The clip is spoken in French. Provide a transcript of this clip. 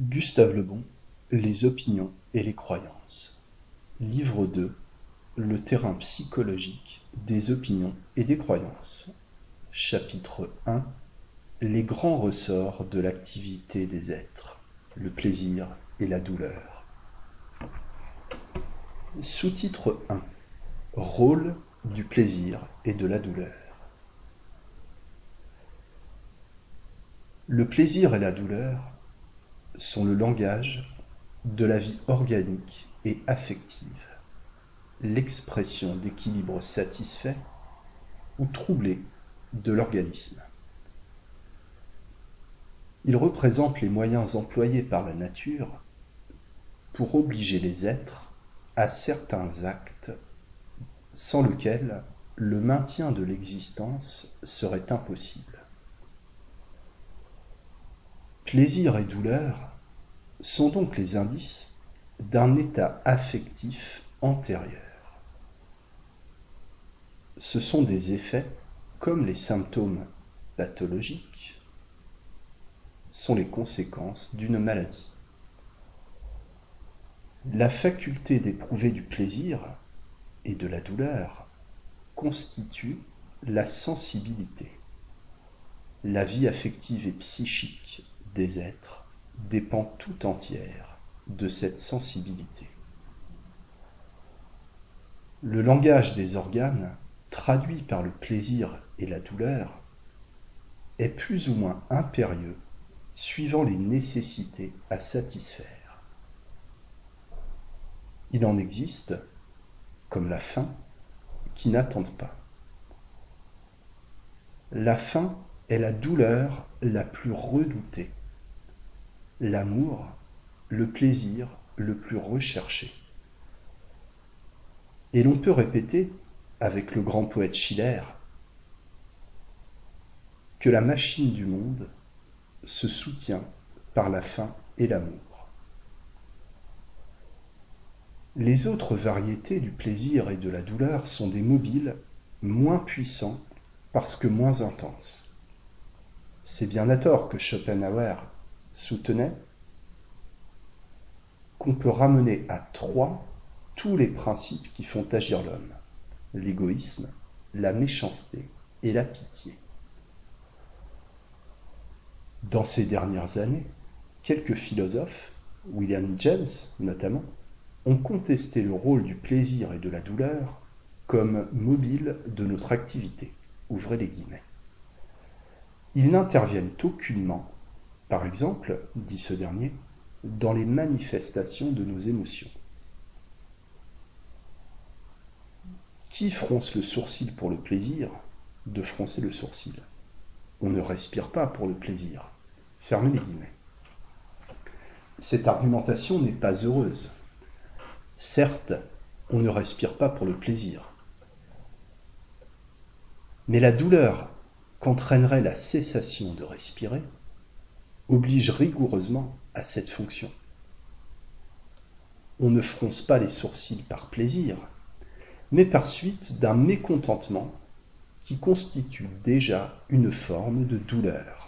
Gustave Le Bon, Les opinions et les croyances. Livre deux Le terrain psychologique des opinions et des croyances. Chapitre 1 Les grands ressorts de l'activité des êtres, le plaisir et la douleur. Sous-titre 1 Rôle du plaisir et de la douleur. Le plaisir et la douleur sont le langage de la vie organique et affective, l'expression d'équilibre satisfait ou troublé de l'organisme. Ils représentent les moyens employés par la nature pour obliger les êtres à certains actes sans lesquels le maintien de l'existence serait impossible. Plaisir et douleur sont donc les indices d'un état affectif antérieur. Ce sont des effets comme les symptômes pathologiques sont les conséquences d'une maladie. La faculté d'éprouver du plaisir et de la douleur constitue la sensibilité. La vie affective et psychique des êtres dépend tout entière de cette sensibilité. Le langage des organes, traduit par le plaisir et la douleur, est plus ou moins impérieux suivant les nécessités à satisfaire. Il en existe, comme la faim, qui n'attendent pas. La faim est la douleur la plus redoutée l'amour, le plaisir le plus recherché. Et l'on peut répéter, avec le grand poète Schiller, que la machine du monde se soutient par la faim et l'amour. Les autres variétés du plaisir et de la douleur sont des mobiles moins puissants parce que moins intenses. C'est bien à tort que Schopenhauer soutenait qu'on peut ramener à trois tous les principes qui font agir l'homme l'égoïsme, la méchanceté et la pitié. Dans ces dernières années, quelques philosophes, William James notamment, ont contesté le rôle du plaisir et de la douleur comme mobile de notre activité. Ouvrez les guillemets. Ils n'interviennent aucunement par exemple, dit ce dernier, dans les manifestations de nos émotions. Qui fronce le sourcil pour le plaisir de froncer le sourcil? On ne respire pas pour le plaisir. Fermez les guillemets. Cette argumentation n'est pas heureuse. Certes, on ne respire pas pour le plaisir. Mais la douleur qu'entraînerait la cessation de respirer oblige rigoureusement à cette fonction. On ne fronce pas les sourcils par plaisir, mais par suite d'un mécontentement qui constitue déjà une forme de douleur.